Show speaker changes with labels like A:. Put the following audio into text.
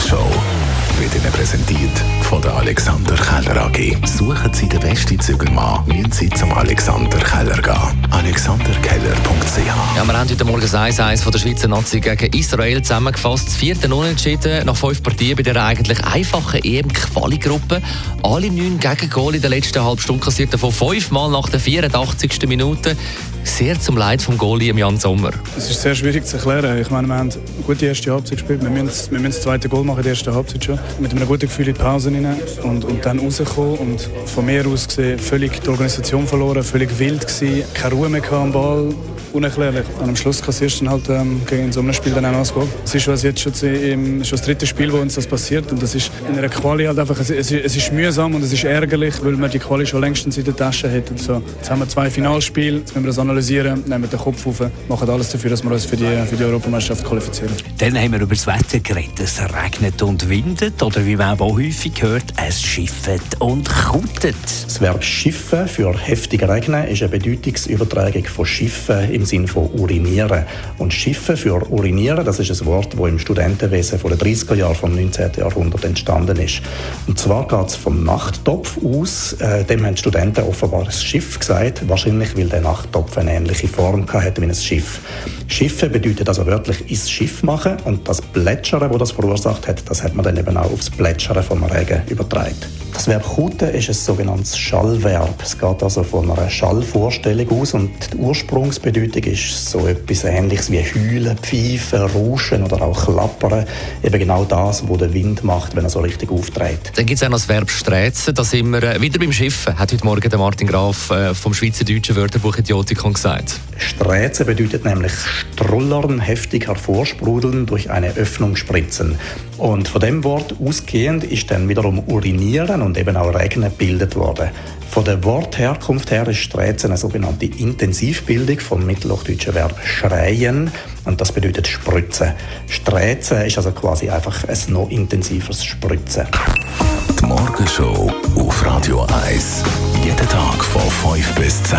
A: Morgenshow wird Ihnen präsentiert von der Alexander Keller AG. Suchen Sie den besten Zügelmann, müssen Sie zum Alexander Keller gehen. alexanderkeller.ch
B: Ja, wir haben heute Morgen 1-1 von der Schweizer Nazi gegen Israel zusammengefasst. Das vierte Unentschieden nach fünf Partien bei der eigentlich einfachen EM-Quali-Gruppe. Alle neun Gegengol in der letzten halben Stunde kassiert, davon fünfmal nach der 84. Minute. Sehr zum Leid vom Goalie Jan Sommer.
C: Es ist sehr schwierig zu erklären. Ich meine, wir haben eine gute erste Halbzeit gespielt. Wir müssen, wir müssen das zweite Goal machen in der ersten Halbzeit schon. Mit einem guten Gefühl in die Pause rein und, und dann rauskommen. Und von mir aus gesehen, völlig die Organisation verloren, völlig wild gewesen, keine Ruhe mehr am Ball. Unerklärlich. Und am Schluss kassierst du dann halt ähm, gegen so einem Spiel dann auch noch das Goal. Es ist was jetzt schon, im, schon das dritte Spiel, wo uns das passiert. Und das ist in einer Quali halt einfach, es, es, es ist mühsam und es ist ärgerlich, weil wir die Quali schon längstens in der Tasche hätten. So, jetzt haben wir zwei Finalspiele, jetzt müssen wir das analysieren, nehmen den Kopf auf, machen alles dafür, dass wir uns für die, für die Europameisterschaft qualifizieren.
D: Dann haben wir über das Wetter geredet. Es regnet und windet oder wie man auch häufig hört, es schiffet und kutet.
E: Das Verb schiffen für heftig regnen ist eine Bedeutungsübertragung von schiffen im Sinne von urinieren. Und schiffen für urinieren, das ist ein Wort, das im Studentenwesen von den 30er Jahren vom 19. Jahrhundert entstanden ist. Und zwar geht es vom Nachttopf aus. Äh, dem haben die Studenten offenbar ein Schiff gesagt, wahrscheinlich weil der Nachttopf eine ähnliche Form hatte wie ein Schiff. Schiffen bedeutet also wörtlich ins Schiff machen und das Plätschern, das das verursacht hat, das hat man dann eben auch aufs Plätschern vom Regen übertragen. Das Verb «kuten» ist ein sogenanntes Schallverb. Es geht also von einer Schallvorstellung aus und die Ursprungsbedeutung ist so etwas Ähnliches wie heulen, pfeifen, rauschen oder auch klappern. Eben genau das, was der Wind macht, wenn er so richtig aufträgt.
B: Dann gibt es auch noch das Verb «sträzen». Da sind wir äh, wieder beim Schiffen, hat heute Morgen der Martin Graf äh, vom Schweizerdeutschen Wörterbuch Idiotikon gesagt.
E: Sträzen bedeutet nämlich strullern, heftig hervorsprudeln, durch eine Öffnung spritzen. Und von dem Wort ausgehend ist dann wiederum urinieren und eben auch regnen gebildet worden. Von der Wortherkunft her ist Sträzen eine sogenannte Intensivbildung vom mittelhochdeutschen Verb schreien und das bedeutet spritzen. Sträzen ist also quasi einfach ein noch intensiveres Spritzen.
A: Die Morgenshow auf Radio 1. Jeden Tag von 5 bis 10.